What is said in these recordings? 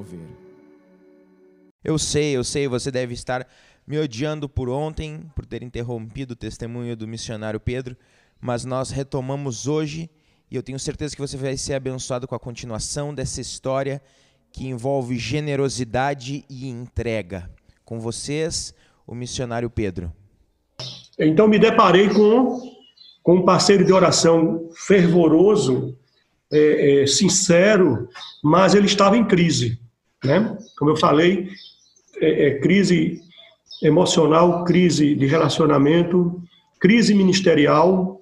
Mover. Eu sei, eu sei, você deve estar me odiando por ontem, por ter interrompido o testemunho do missionário Pedro, mas nós retomamos hoje e eu tenho certeza que você vai ser abençoado com a continuação dessa história que envolve generosidade e entrega. Com vocês, o missionário Pedro. Então me deparei com, com um parceiro de oração fervoroso, é, é, sincero, mas ele estava em crise. Né? Como eu falei, é, é, crise emocional, crise de relacionamento, crise ministerial,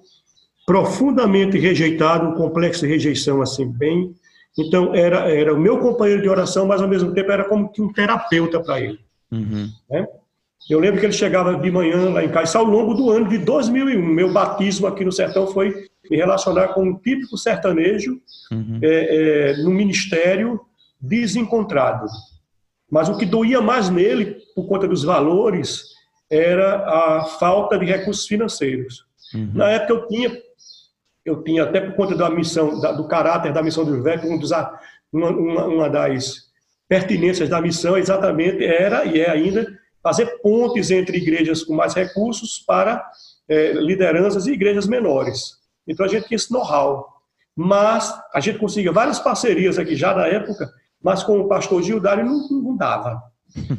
profundamente rejeitado, um complexo de rejeição assim bem. Então era era o meu companheiro de oração, mas ao mesmo tempo era como que um terapeuta para ele. Uhum. Né? Eu lembro que ele chegava de manhã lá em casa, ao longo do ano de 2001, meu batismo aqui no sertão foi me relacionar com um típico sertanejo uhum. é, é, no ministério desencontrado. Mas o que doía mais nele, por conta dos valores, era a falta de recursos financeiros. Uhum. Na época eu tinha, eu tinha até por conta da missão, da, do caráter da missão do VEC, um dos, uma, uma, uma das pertinências da missão exatamente era e é ainda fazer pontes entre igrejas com mais recursos para é, lideranças e igrejas menores. Então a gente tinha esse know-how. Mas a gente conseguia várias parcerias aqui já na época mas com o pastor Gildário não, não dava.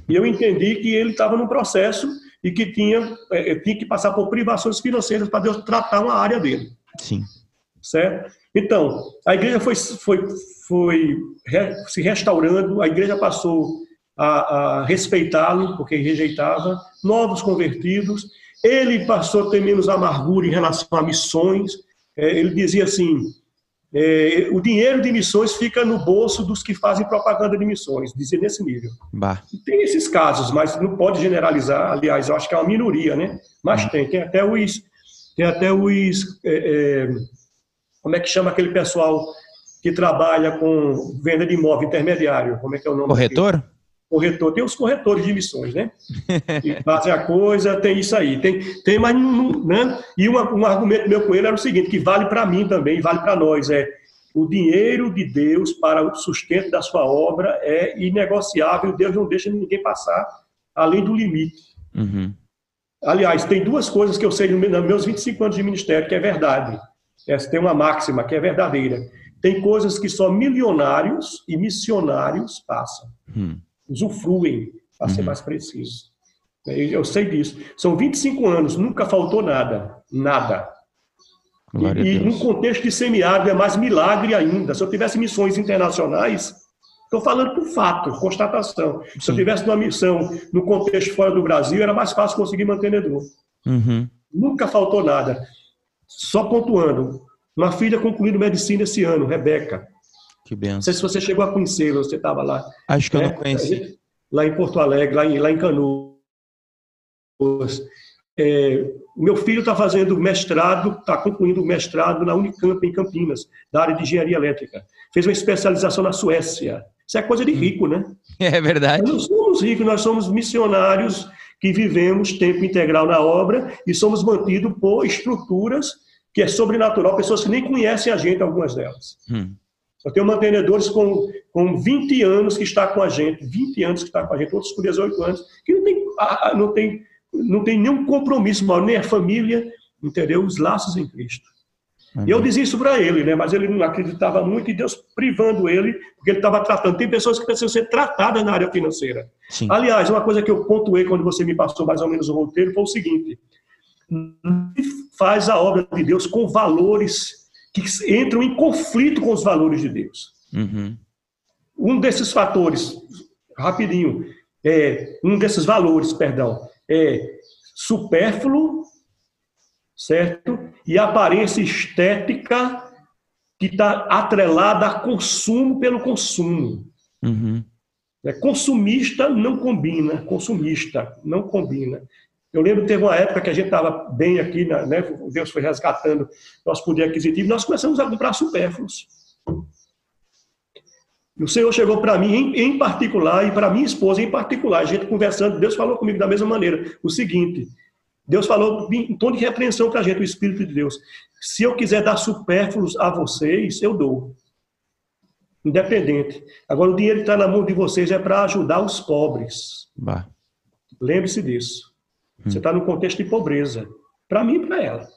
E eu entendi que ele estava num processo e que tinha, é, tinha que passar por privações financeiras para Deus tratar uma área dele. Sim. Certo? Então, a igreja foi, foi, foi re, se restaurando, a igreja passou a, a respeitá-lo, porque rejeitava, novos convertidos, ele passou a ter menos amargura em relação a missões, é, ele dizia assim, é, o dinheiro de missões fica no bolso dos que fazem propaganda de missões, dizer nesse nível. Bah. Tem esses casos, mas não pode generalizar. Aliás, eu acho que é uma minoria, né? Mas hum. tem, tem até os, tem até os, é, é, como é que chama aquele pessoal que trabalha com venda de imóvel intermediário? Como é que é o nome? Corretor? Corretor, tem os corretores de emissões, né? E fazem a coisa, tem isso aí. Tem, tem mas né? E uma, um argumento meu com ele era o seguinte, que vale para mim também, vale para nós, é o dinheiro de Deus para o sustento da sua obra é inegociável, Deus não deixa ninguém passar além do limite. Uhum. Aliás, tem duas coisas que eu sei nos meus 25 anos de ministério que é verdade. Essa tem uma máxima que é verdadeira. Tem coisas que só milionários e missionários passam. Hum usufruem, para ser uhum. mais preciso. Eu sei disso. São 25 anos, nunca faltou nada. Nada. Glória e, e num contexto de semiárido é mais milagre ainda. Se eu tivesse missões internacionais, estou falando por fato, constatação. Sim. Se eu tivesse uma missão no contexto fora do Brasil, era mais fácil conseguir mantenedor. Uhum. Nunca faltou nada. Só pontuando, uma filha concluindo medicina esse ano, Rebeca. Que benção. Não sei se você chegou a conhecê-la, você estava lá. Acho que né? eu não conheci. Lá em Porto Alegre, lá em, lá em Canoas. É, meu filho está fazendo mestrado, está concluindo o mestrado na Unicamp, em Campinas, da área de engenharia elétrica. Fez uma especialização na Suécia. Isso é coisa de hum. rico, né? É verdade. Nós não somos ricos, nós somos missionários que vivemos tempo integral na obra e somos mantidos por estruturas que é sobrenatural, pessoas que nem conhecem a gente, algumas delas. Hum. Eu tenho mantenedores com, com 20 anos que está com a gente, 20 anos que está com a gente, outros com 18 anos, que não tem, não tem, não tem nenhum compromisso maior, nem a família, entendeu? Os laços em Cristo. E eu dizia isso para ele, né? mas ele não acreditava muito e Deus privando ele, porque ele estava tratando. Tem pessoas que precisam ser tratadas na área financeira. Sim. Aliás, uma coisa que eu pontuei quando você me passou mais ou menos o roteiro foi o seguinte: faz a obra de Deus com valores que entram em conflito com os valores de Deus. Uhum. Um desses fatores, rapidinho, é, um desses valores, perdão, é supérfluo, certo? E aparência estética que está atrelada a consumo pelo consumo. Uhum. É, consumista não combina, consumista não combina. Eu lembro que teve uma época que a gente estava bem aqui, né? Deus foi resgatando nosso poder aquisitivo, nós começamos a comprar supérfluos. O Senhor chegou para mim em, particular e para minha esposa em particular, a gente conversando, Deus falou comigo da mesma maneira, o seguinte, Deus falou em tom de repreensão para a gente, o Espírito de Deus, se eu quiser dar supérfluos a vocês, eu dou. independente. Agora, o dinheiro que está na mão de vocês é para ajudar os pobres. Lembre-se disso. Você está no contexto de pobreza. Para mim e para ela.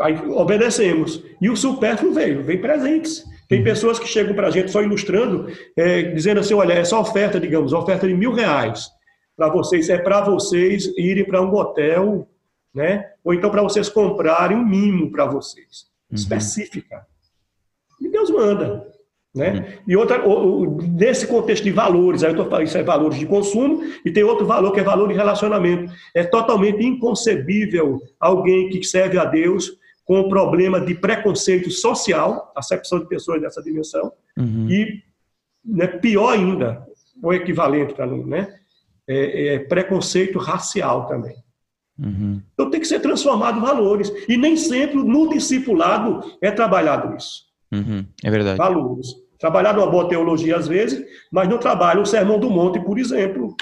Aí obedecemos. E o supérfluo veio, veio presentes. Tem uhum. pessoas que chegam para a gente só ilustrando, é, dizendo assim: olha, essa oferta, digamos, oferta de mil reais para vocês, é para vocês irem para um hotel, né? Ou então para vocês comprarem um mimo para vocês. Uhum. Específica. E Deus manda. Né? Uhum. E outra, nesse contexto de valores, aí eu estou falando, isso é valores de consumo, e tem outro valor que é valor de relacionamento. É totalmente inconcebível alguém que serve a Deus com o problema de preconceito social, acepção de pessoas dessa dimensão, uhum. e né, pior ainda, o equivalente para né, é, é preconceito racial também. Uhum. Então tem que ser transformado em valores. E nem sempre no discipulado é trabalhado isso. Uhum. É verdade. Valores. Trabalhar numa boa teologia às vezes, mas não trabalha o Sermão do Monte, por exemplo.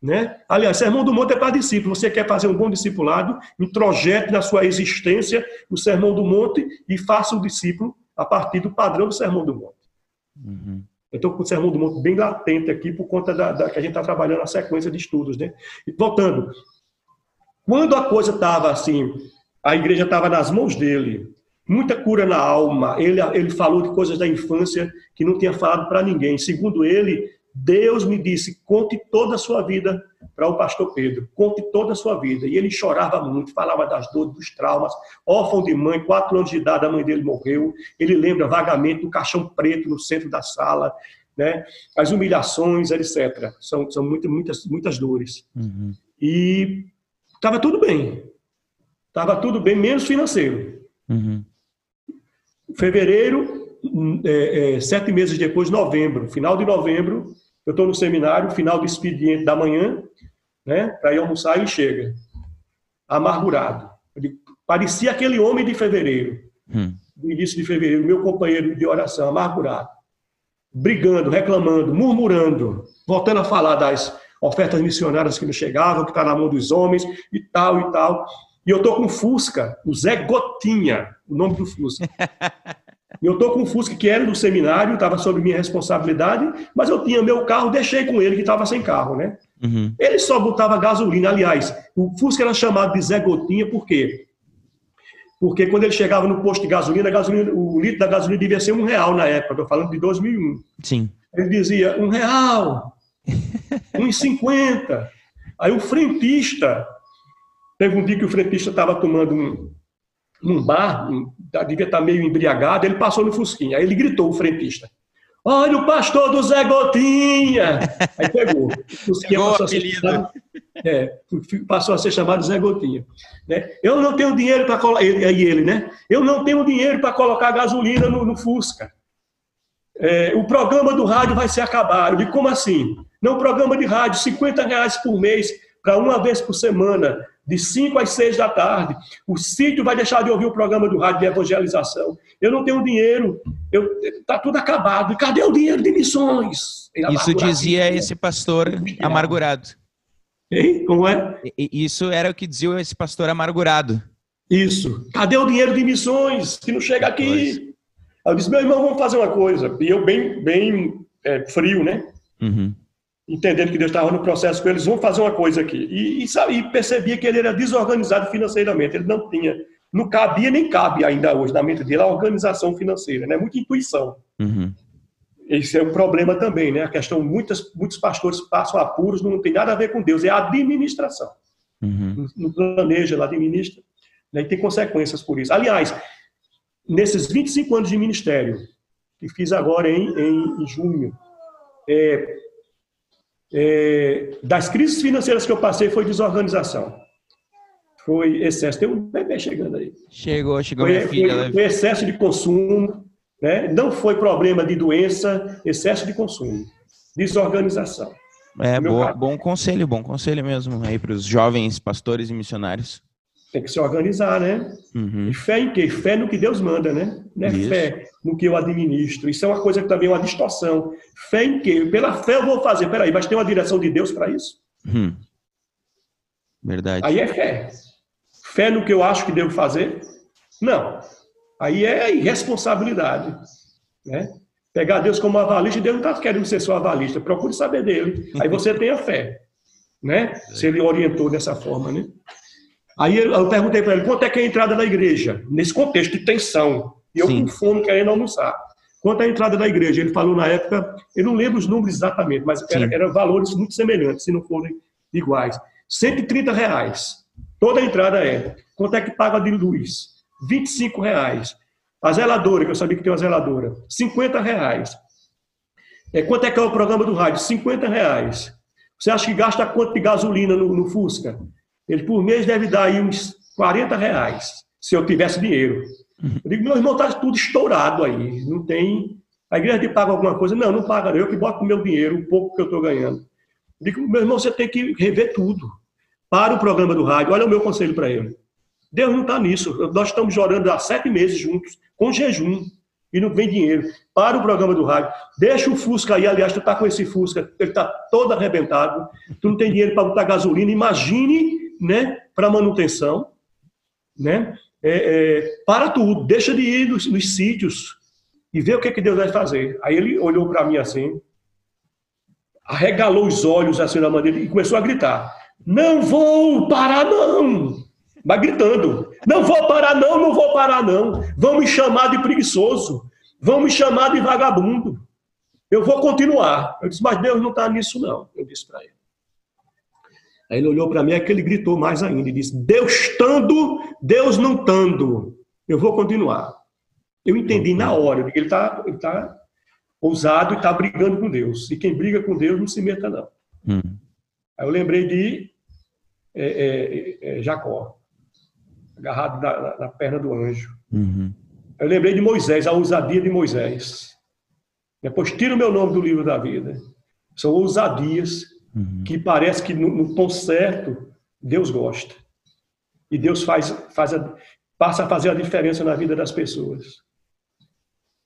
Né? Aliás, Sermão do Monte é para discípulo. Você quer fazer um bom discipulado, introjete na sua existência o Sermão do Monte e faça o discípulo a partir do padrão do Sermão do Monte. Uhum. Eu estou com o Sermão do Monte bem latente aqui por conta da, da que a gente está trabalhando na sequência de estudos. Né? E, voltando, quando a coisa estava assim, a igreja estava nas mãos dele, muita cura na alma, ele, ele falou de coisas da infância que não tinha falado para ninguém. Segundo ele, Deus me disse: conte toda a sua vida para o pastor Pedro, conte toda a sua vida. E ele chorava muito, falava das dores, dos traumas, órfão de mãe, quatro anos de idade, a mãe dele morreu. Ele lembra vagamente do caixão preto no centro da sala, né? as humilhações, etc. São, são muitas, muitas, muitas dores. Uhum. E estava tudo bem. Estava tudo bem, menos financeiro. Uhum. Fevereiro, é, é, sete meses depois, novembro, final de novembro, eu estou no seminário, final do expediente da manhã, né, para ir almoçar, ele chega, amargurado. parecia aquele homem de fevereiro, hum. do início de fevereiro, meu companheiro de oração, amargurado, brigando, reclamando, murmurando, voltando a falar das ofertas missionárias que não chegavam, que está na mão dos homens e tal e tal. E eu estou com Fusca, o Zé Gotinha, o nome do Fusca. Eu estou com o Fusca que era do seminário, estava sob minha responsabilidade, mas eu tinha meu carro, deixei com ele que estava sem carro, né? Uhum. Ele só botava gasolina. Aliás, o Fusca era chamado de Zé Gotinha, por quê? Porque quando ele chegava no posto de gasolina, gasolina o litro da gasolina devia ser um real na época, estou falando de 2001. Sim. Ele dizia, um real, um e cinquenta. Aí o frentista, teve um dia que o frentista estava tomando um, num bar, devia estar meio embriagado, ele passou no Fusquinha. Aí ele gritou, o frentista. Olha o pastor do Zé Gotinha! Aí pegou. Fusquinha passou a, ser chamado, é, passou a ser chamado Zé Gotinha. Né? Eu não tenho dinheiro para colocar. Aí ele, né? Eu não tenho dinheiro para colocar gasolina no, no Fusca. É, o programa do rádio vai ser acabado. Eu digo, como assim? Não, programa de rádio, 50 reais por mês, para uma vez por semana de 5 às 6 da tarde. O sítio vai deixar de ouvir o programa do rádio de evangelização. Eu não tenho dinheiro, está tudo acabado. Cadê o dinheiro de missões? Isso dizia esse pastor amargurado. Hein? Como é? Isso era o que dizia esse pastor amargurado. Isso. Cadê o dinheiro de missões que não chega aqui? Eu disse, meu irmão, vamos fazer uma coisa. E eu bem, bem é, frio, né? Uhum entendendo que Deus estava no processo com eles, vão fazer uma coisa aqui. E, e, e, percebia que ele era desorganizado financeiramente, ele não tinha, não cabia nem cabe ainda hoje na mente dele a organização financeira, né? Muita intuição. Uhum. Esse é um problema também, né? A questão, muitas, muitos pastores passam apuros, não tem nada a ver com Deus, é a administração. Uhum. Não planeja, ela administra, né? e tem consequências por isso. Aliás, nesses 25 anos de ministério, que fiz agora em, em, em junho, é, é, das crises financeiras que eu passei foi desorganização. Foi excesso. Tem um bebê chegando aí. Chegou, chegou foi, minha filha. Foi, foi excesso de consumo, né? não foi problema de doença, excesso de consumo. Desorganização. É, boa, bom conselho, bom conselho mesmo aí para os jovens pastores e missionários. Tem que se organizar, né? Uhum. E fé em quê? Fé no que Deus manda, né? Não é Isso. fé no que eu administro. Isso é uma coisa que também é uma distorção. Fé em quê? Pela fé eu vou fazer. Peraí, mas tem uma direção de Deus para isso? Hum. Verdade. Aí é fé. Fé no que eu acho que devo fazer? Não. Aí é irresponsabilidade. Né? Pegar Deus como avalista, Deus não está querendo ser sua avalista, procure saber dele. Aí você tem a fé. Né? Se ele orientou dessa forma. Né? Aí eu perguntei para ele, quanto é que é a entrada da igreja? Nesse contexto de tensão. E eu Sim. com fome querendo almoçar. Quanto à entrada da igreja? Ele falou na época, eu não lembro os números exatamente, mas eram era valores muito semelhantes, se não forem iguais. 130 reais. Toda a entrada é. Quanto é que paga de luz? 25 reais. A zeladora, que eu sabia que tem uma zeladora, 50 reais. É, quanto é que é o programa do rádio? 50 reais. Você acha que gasta quanto de gasolina no, no Fusca? Ele por mês deve dar aí uns 40 reais, se eu tivesse dinheiro. Eu digo, meu irmão, está tudo estourado aí. Não tem. A igreja te paga alguma coisa? Não, não paga. Eu que boto o meu dinheiro, o pouco que eu estou ganhando. Eu digo, meu irmão, você tem que rever tudo. Para o programa do rádio. Olha o meu conselho para ele. Deus não está nisso. Nós estamos orando há sete meses juntos, com jejum, e não vem dinheiro. Para o programa do rádio. Deixa o Fusca aí. Aliás, tu está com esse Fusca, ele está todo arrebentado. Tu não tem dinheiro para botar gasolina. Imagine, né, para manutenção, né? É, é, para tudo, deixa de ir nos, nos sítios e ver o que, que Deus vai fazer. Aí ele olhou para mim assim, arregalou os olhos assim na maneira e começou a gritar: Não vou parar, não! Mas gritando: Não vou parar, não, não vou parar, não. Vão me chamar de preguiçoso, vão me chamar de vagabundo. Eu vou continuar. Eu disse: Mas Deus não está nisso, não. Eu disse para ele. Aí ele olhou para mim, é que ele gritou mais ainda e disse: Deus estando, Deus não estando. Eu vou continuar. Eu entendi na hora que ele está ele tá ousado e está brigando com Deus. E quem briga com Deus não se meta, não. Hum. Aí eu lembrei de é, é, é, Jacó, agarrado na, na, na, perna do anjo. Uhum. Eu lembrei de Moisés, a ousadia de Moisés. Depois tira o meu nome do livro da vida. São ousadias uhum. que parece que no, no, tom certo Deus gosta. E Deus faz, faz a, passa a fazer a diferença na vida das pessoas.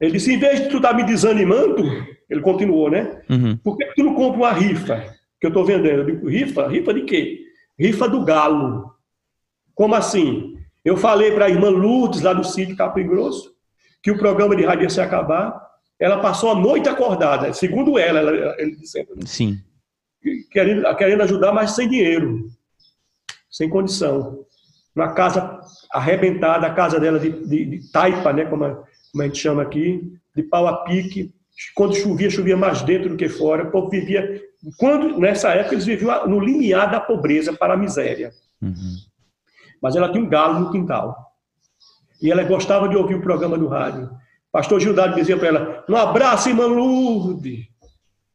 Ele disse, em vez de tu estar tá me desanimando, ele continuou, né? Uhum. Por que tu não compra uma rifa que eu estou vendendo? Eu digo, rifa? Rifa de quê? Rifa do galo. Como assim? Eu falei para a irmã Lourdes, lá do sítio Capri Grosso, que o programa de rádio ia se acabar. Ela passou a noite acordada, segundo ela, ela ele dizendo. Né? Sim querendo, querendo ajudar, mas sem dinheiro, sem condição. Na casa arrebentada, a casa dela de, de, de taipa, né, como a, como a gente chama aqui, de pau a pique. Quando chovia, chovia mais dentro do que fora. O povo vivia. Quando, nessa época, eles viviam no limiar da pobreza para a miséria. Uhum. Mas ela tinha um galo no quintal. E ela gostava de ouvir o programa do rádio. Pastor Gildardo dizia para ela: Um abraço, irmã Lourdes.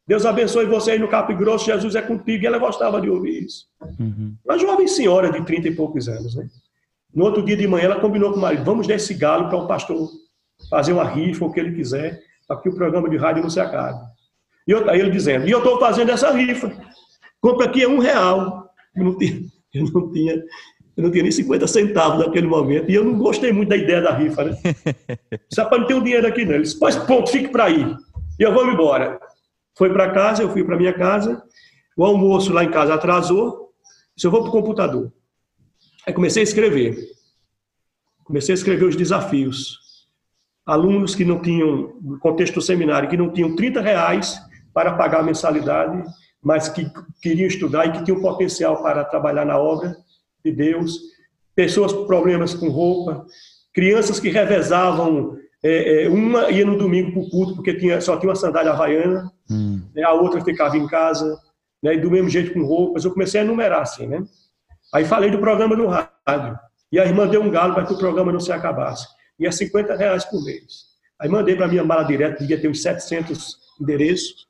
Deus abençoe vocês no Capri Grosso, Jesus é contigo. E ela gostava de ouvir isso. Uhum. Uma jovem senhora de 30 e poucos anos, né? No outro dia de manhã, ela combinou com o marido: vamos desse galo para o pastor fazer uma rifa, o que ele quiser, para que o programa de rádio não se acabe. E eu, aí ele dizendo: e eu estou fazendo essa rifa. Compra aqui é um real. Eu não tinha, eu não tinha, eu não tinha nem 50 centavos naquele momento. E eu não gostei muito da ideia da rifa, né? Só para não ter um dinheiro aqui, não. Ele disse: pois ponto, fique para aí. E eu vou embora. Foi para casa, eu fui para minha casa, o almoço lá em casa atrasou, disse, eu vou para o computador. Aí comecei a escrever. Comecei a escrever os desafios. Alunos que não tinham, no contexto do seminário, que não tinham 30 reais para pagar a mensalidade, mas que queriam estudar e que tinham potencial para trabalhar na obra de Deus. Pessoas com problemas com roupa, crianças que revezavam é, é, uma ia no domingo para o culto porque tinha, só tinha uma sandália havaiana, hum. né, a outra ficava em casa, né, e do mesmo jeito com roupas. Eu comecei a enumerar assim, né? Aí falei do programa no rádio. E a irmã deu um galo para que o programa não se acabasse. E é 50 reais por mês. Aí mandei para minha mala direta, devia ter uns 700 endereços,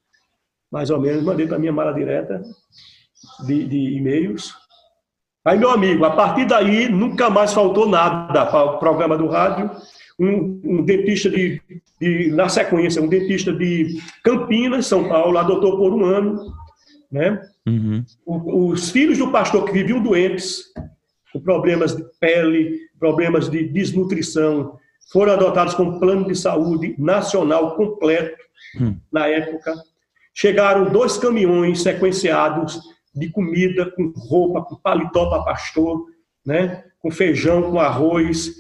mais ou menos. Mandei para minha mala direta de, de e-mails. Aí, meu amigo, a partir daí, nunca mais faltou nada para o programa do rádio um, um dentista de, de, na sequência, um dentista de Campinas, São Paulo, adotou por um ano, né? Uhum. O, os filhos do pastor que viviam doentes, com problemas de pele, problemas de desnutrição, foram adotados com plano de saúde nacional completo uhum. na época. Chegaram dois caminhões sequenciados de comida, com roupa, com paletó para pastor, né? com feijão, com arroz,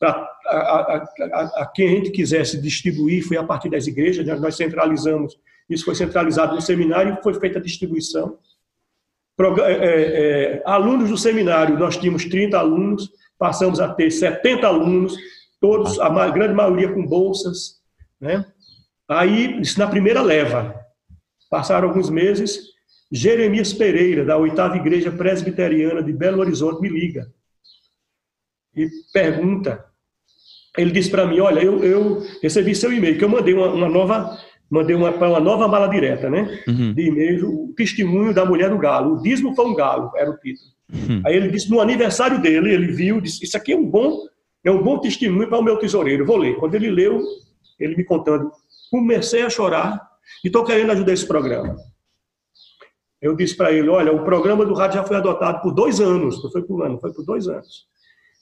para a, a, a, a, quem a gente quisesse distribuir, foi a partir das igrejas, né? nós centralizamos, isso foi centralizado no seminário e foi feita a distribuição. Pro, é, é, é alunos do seminário, nós tínhamos 30 alunos, passamos a ter 70 alunos, todos, a grande maioria com bolsas. Né? Aí, isso na primeira leva. Passaram alguns meses, Jeremias Pereira, da oitava igreja presbiteriana de Belo Horizonte, me liga e pergunta. Ele disse para mim: Olha, eu, eu, recebi seu e-mail, que eu mandei uma, uma nova. Mandei uma, uma nova mala direta, né? Uhum. De e-mail, o testemunho da mulher do galo. O dízimo foi um galo, era o título. Uhum. Aí ele disse, no aniversário dele, ele viu, disse, isso aqui é um bom, é um bom testemunho para o meu tesoureiro. Vou ler. Quando ele leu, ele me contando, comecei a chorar e estou querendo ajudar esse programa. Eu disse para ele, olha, o programa do rádio já foi adotado por dois anos, não foi por um ano, foi por dois anos.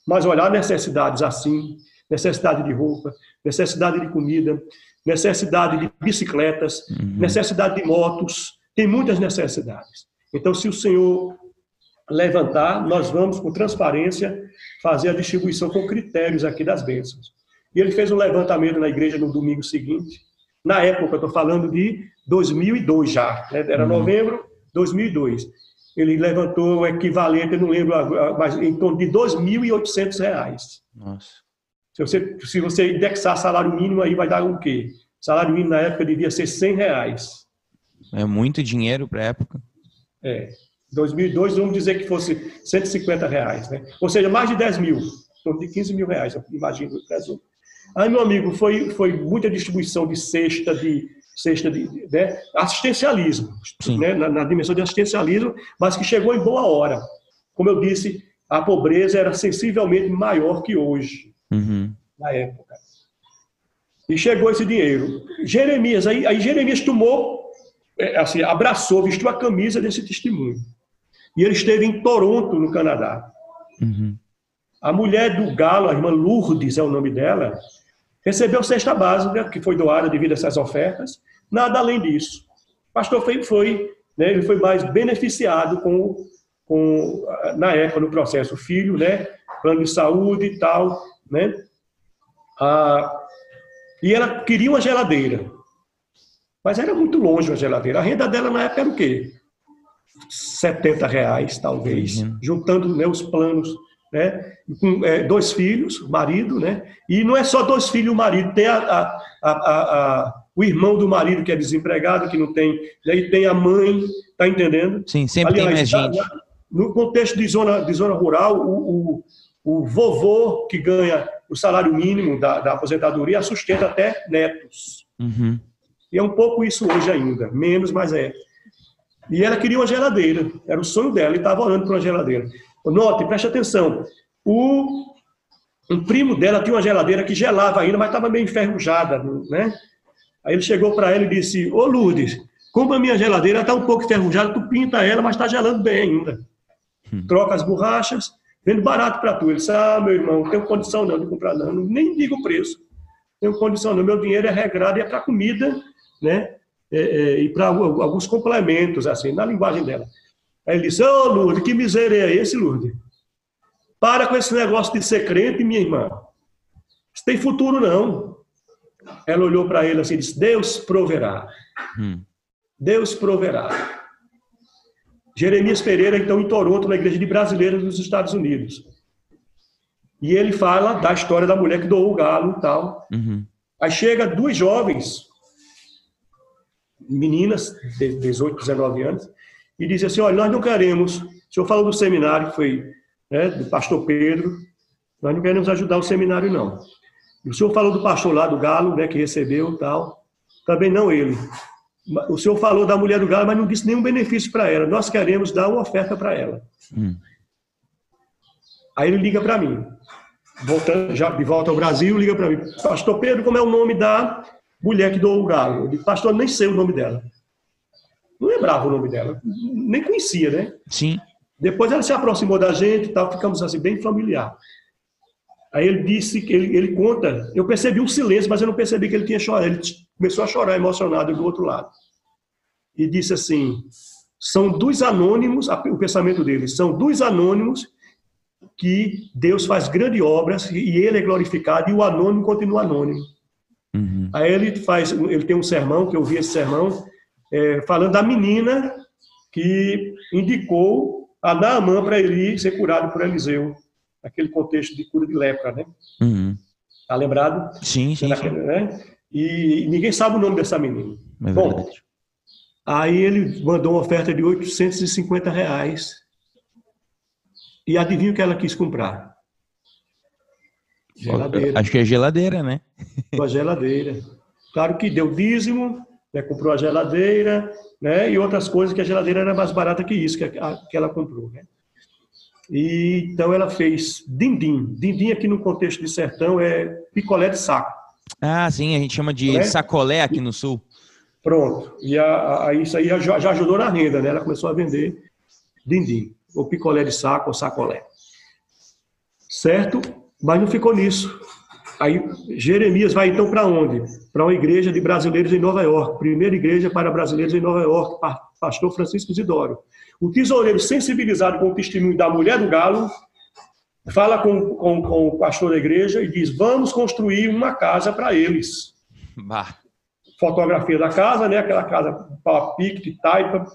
Mas olhar necessidades assim, necessidade de roupa, necessidade de comida, necessidade de bicicletas, uhum. necessidade de motos, tem muitas necessidades. Então, se o Senhor levantar, nós vamos com transparência fazer a distribuição com critérios aqui das bênçãos. E ele fez um levantamento na igreja no domingo seguinte. Na época, estou falando de 2002 já, né? era uhum. novembro 2002. Ele levantou o equivalente, eu não lembro, mas em torno de R$ 2.800. Nossa. Se você, se você indexar salário mínimo, aí vai dar o quê? Salário mínimo na época devia ser 100 reais. É muito dinheiro para a época. É. 2002, vamos dizer que fosse 150 reais, né? Ou seja, mais de 10 mil, torno de 15 mil reais, eu imagino, presumo. Aí, meu amigo, foi, foi muita distribuição de cesta, de cesta de né, assistencialismo, né, na, na, dimensão de assistencialismo, mas que chegou em boa hora. Como eu disse, a pobreza era sensivelmente maior que hoje, uhum. na época. E chegou esse dinheiro. Jeremias, aí, aí Jeremias tomou, é, assim, abraçou, vestiu a camisa desse testemunho. E ele esteve em Toronto, no Canadá. Uhum. A mulher do Galo, a irmã Lourdes é o nome dela, recebeu cesta básica, que foi doada devido a essas ofertas, nada além disso. O pastor foi, foi né, ele foi mais beneficiado com, com, na época, no processo filho, né, plano de saúde e tal, né, ah, e ela queria uma geladeira, mas era muito longe uma geladeira. A renda dela na época era o quê? 70 reais, talvez, uhum. juntando né, os planos né? com é, dois filhos, marido, né? E não é só dois filhos e o marido, tem a, a, a, a, o irmão do marido que é desempregado, que não tem, e aí tem a mãe, tá entendendo? Sim, sempre Aliás, tem mais gente. No contexto de zona, de zona rural, o, o, o vovô que ganha o salário mínimo da, da aposentadoria sustenta até netos. Uhum. E é um pouco isso hoje ainda, menos, mas é. E ela queria uma geladeira, era o sonho dela, e estava orando por uma geladeira. Note, preste atenção. O, um primo dela tinha uma geladeira que gelava ainda, mas estava meio enferrujada, né? Aí ele chegou para ela e disse: Ô Lourdes, como a minha geladeira está um pouco enferrujada, tu pinta ela, mas está gelando bem ainda. Hum. Troca as borrachas, vendo barato para tu. Ele disse: Ah, meu irmão, não tenho condição não de comprar, não. Nem digo o preço. Não tenho condição não. Meu dinheiro é regrado e é para comida, né? É, é, e para alguns complementos, assim, na linguagem dela. Aí ele disse, ô oh, Lourdes, que miséria é esse, Lourdes? Para com esse negócio de ser crente, minha irmã. Isso tem futuro, não. Ela olhou para ele assim e disse, Deus proverá. Hum. Deus proverá. Jeremias Pereira, então, em Toronto, na Igreja de Brasileiros dos Estados Unidos. E ele fala da história da mulher que doou o galo e tal. Uhum. Aí chega duas jovens, meninas, de 18, 19 anos, e disse assim: olha, nós não queremos. O senhor falou do seminário, que foi né, do pastor Pedro, nós não queremos ajudar o seminário, não. E o senhor falou do pastor lá do Galo, né, que recebeu tal, também não ele. O senhor falou da mulher do Galo, mas não disse nenhum benefício para ela. Nós queremos dar uma oferta para ela. Hum. Aí ele liga para mim, voltando já de volta ao Brasil, liga para mim, Pastor Pedro, como é o nome da mulher que doou o galo? Eu disse, Pastor, nem sei o nome dela. Não lembrava o nome dela, nem conhecia, né? Sim. Depois ela se aproximou da gente e tal, ficamos assim, bem familiar. Aí ele disse que ele, ele conta, eu percebi um silêncio, mas eu não percebi que ele tinha chorado. Ele começou a chorar emocionado do outro lado. E disse assim: são dois anônimos, o pensamento dele, são dois anônimos que Deus faz grandes obras e ele é glorificado e o anônimo continua anônimo. Uhum. Aí ele faz, ele tem um sermão que eu vi esse sermão é, falando da menina que indicou a Naamã para ele ser curado por Eliseu, naquele contexto de cura de lepra, né? Uhum. Tá lembrado? Sim, sim. Naquele, sim. Né? E ninguém sabe o nome dessa menina. É Bom, aí ele mandou uma oferta de 850 reais. E adivinha o que ela quis comprar? Geladeira. Acho que é geladeira, né? Uma geladeira. Claro que deu dízimo, né, comprou a geladeira, né, e outras coisas que a geladeira era mais barata que isso que, a, que ela comprou, né? E então ela fez dindim. Dindim aqui no contexto de sertão é picolé de saco. Ah, sim, a gente chama de né? sacolé aqui no sul. Pronto. E a, a, isso aí já, já, ajudou na renda, né? Ela começou a vender dindim, ou picolé de saco, ou sacolé. Certo? Mas não ficou nisso. Aí Jeremias vai então para onde? Para uma igreja de brasileiros em Nova York, primeira igreja para brasileiros em Nova York, pastor Francisco Isidoro. O tesoureiro, sensibilizado com o testemunho da mulher do galo, fala com, com, com o pastor da igreja e diz: Vamos construir uma casa para eles. Bah. Fotografia da casa, né? aquela casa para pique, taipa.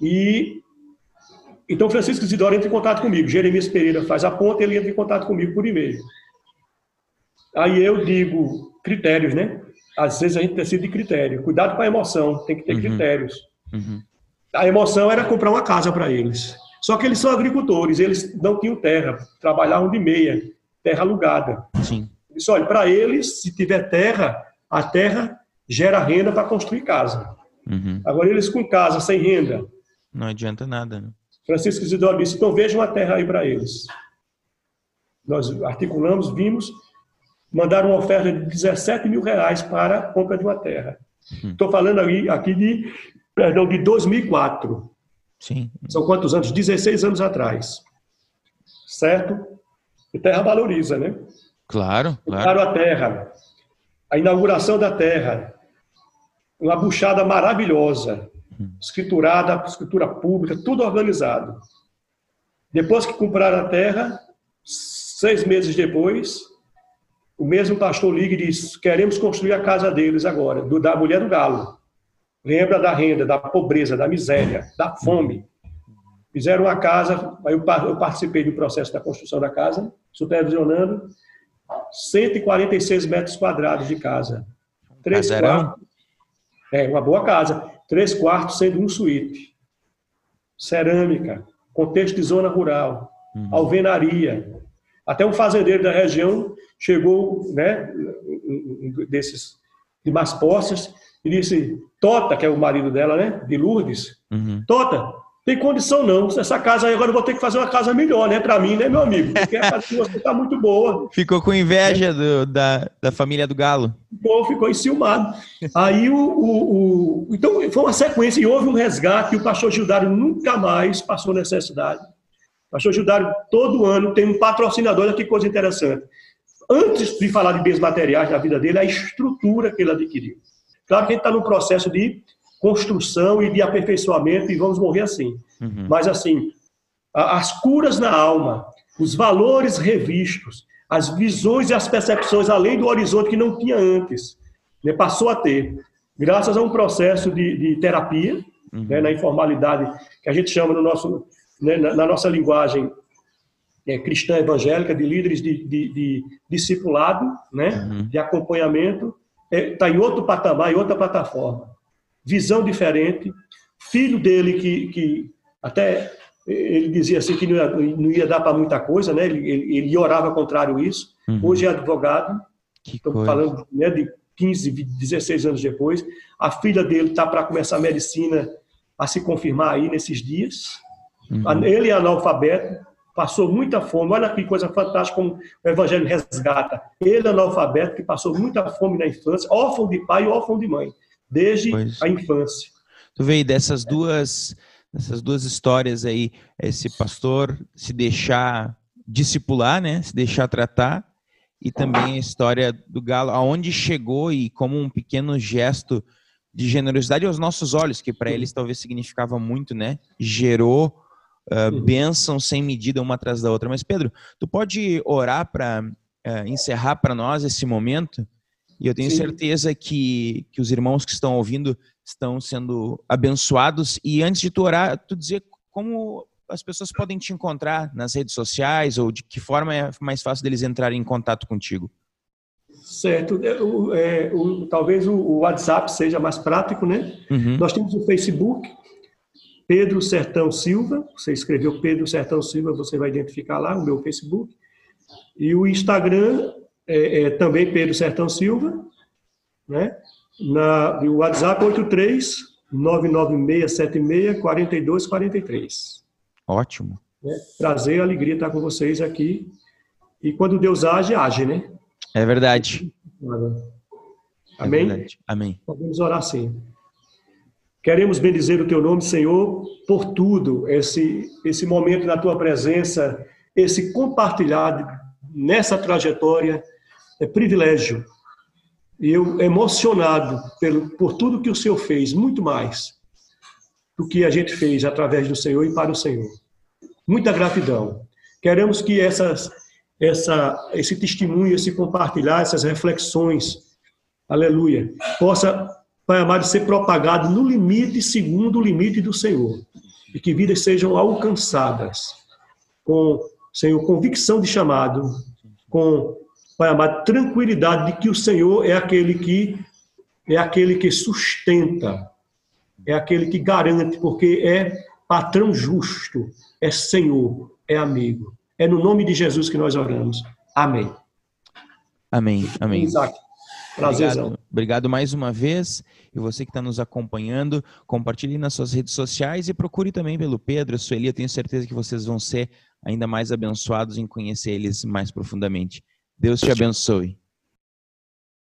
E então Francisco Isidoro entra em contato comigo. Jeremias Pereira faz a ponta, ele entra em contato comigo por e-mail. Aí eu digo critérios, né? Às vezes a gente precisa de critério. Cuidado com a emoção, tem que ter uhum. critérios. Uhum. A emoção era comprar uma casa para eles. Só que eles são agricultores, eles não tinham terra, trabalhavam de meia, terra alugada. Sim. Disse, olha, para eles, se tiver terra, a terra gera renda para construir casa. Uhum. Agora, eles com casa, sem renda. Não adianta nada, né? Francisco Isidoro disse, então veja uma terra aí para eles. Nós articulamos, vimos, mandaram uma oferta de 17 mil reais para a compra de uma terra. Estou hum. falando aí, aqui de, perdão, de 2004. Sim. São quantos anos? 16 anos atrás. Certo? E terra valoriza, né? Claro, claro. a terra. A inauguração da terra. Uma buchada maravilhosa. Hum. Escriturada, escritura pública, tudo organizado. Depois que compraram a terra, seis meses depois, o mesmo pastor liga e diz: queremos construir a casa deles agora, do, da mulher do galo. Lembra da renda, da pobreza, da miséria, da fome. Fizeram uma casa, aí eu, eu participei do processo da construção da casa, supervisionando 146 metros quadrados de casa. Três quartos. É, uma boa casa. Três quartos sendo um suíte. Cerâmica, contexto de zona rural, uhum. alvenaria. Até um fazendeiro da região chegou, né, desses de mais posses, e disse: Tota, que é o marido dela, né, de Lourdes, uhum. Tota, tem condição não. Essa casa aí agora eu vou ter que fazer uma casa melhor, né, para mim, né, meu amigo? Porque a casa de você tá muito boa. Ficou com inveja do, da, da família do Galo. Ficou, ficou enciumado. Aí o, o, o, Então foi uma sequência e houve um resgate e o pastor Gildário nunca mais passou necessidade. Pastor Gildário, todo ano, tem um patrocinador, olha que coisa interessante antes de falar de bens materiais da vida dele, a estrutura que ele adquiriu. Claro que a gente está num processo de construção e de aperfeiçoamento e vamos morrer assim. Uhum. Mas assim, as curas na alma, os valores revistos, as visões e as percepções além do horizonte que não tinha antes, né, passou a ter, graças a um processo de, de terapia, uhum. né, na informalidade que a gente chama no nosso, né, na, na nossa linguagem é, cristã evangélica, de líderes de, de, de discipulado, né, uhum. de acompanhamento, está é, tá em outro patamar, em outra plataforma. Visão diferente. Filho dele que, que até ele dizia assim que não ia, não ia dar para muita coisa, né? Ele, ele, ele orava contrário a isso. Uhum. Hoje é advogado. Que Estamos coisa. falando né, de 15, 16 anos depois. A filha dele está para começar a medicina a se confirmar aí nesses dias. Uhum. Ele é analfabeto, passou muita fome. Olha que coisa fantástica como o Evangelho resgata. Ele é analfabeto que passou muita fome na infância, órfão de pai e órfão de mãe, desde pois. a infância. Tu vê dessas duas, dessas duas histórias aí, esse pastor se deixar discipular, né? Se deixar tratar, e também a história do galo, aonde chegou e como um pequeno gesto de generosidade aos nossos olhos, que para eles talvez significava muito, né? Gerou uh, bênção sem medida uma atrás da outra. Mas, Pedro, tu pode orar para uh, encerrar para nós esse momento? E eu tenho Sim. certeza que, que os irmãos que estão ouvindo estão sendo abençoados. E antes de tu orar, tu dizer como as pessoas podem te encontrar nas redes sociais ou de que forma é mais fácil deles entrarem em contato contigo? Certo. É, o, é, o, talvez o, o, WhatsApp seja mais prático, né? Uhum. Nós temos o Facebook, Pedro Sertão Silva. Você escreveu Pedro Sertão Silva, você vai identificar lá o meu Facebook. E o Instagram é, é também Pedro Sertão Silva, né? Na, o WhatsApp 83 99676 4243. Ótimo. É, prazer, alegria estar com vocês aqui. E quando Deus age, age, né? É verdade. Amém? É verdade. Amém. Podemos orar sim. Queremos bendizer o teu nome, Senhor, por tudo, esse, esse momento na tua presença, esse compartilhar nessa trajetória é privilégio. E eu emocionado pelo, por tudo que o Senhor fez, muito mais do que a gente fez através do Senhor e para o Senhor. Muita gratidão. Queremos que essas, essa, esse testemunho, esse compartilhar, essas reflexões, aleluia, possa, Pai amado, ser propagado no limite, segundo o limite do Senhor. E que vidas sejam alcançadas com, Senhor, convicção de chamado, com Pai amado, tranquilidade de que o Senhor é aquele que é aquele que sustenta, é aquele que garante, porque é patrão justo, é Senhor, é amigo. É no nome de Jesus que nós oramos. Amém. Amém. Amém. Isaac. Obrigado, obrigado mais uma vez. E você que está nos acompanhando, compartilhe nas suas redes sociais e procure também pelo Pedro, Sueli. Eu tenho certeza que vocês vão ser ainda mais abençoados em conhecer eles mais profundamente. Deus te abençoe.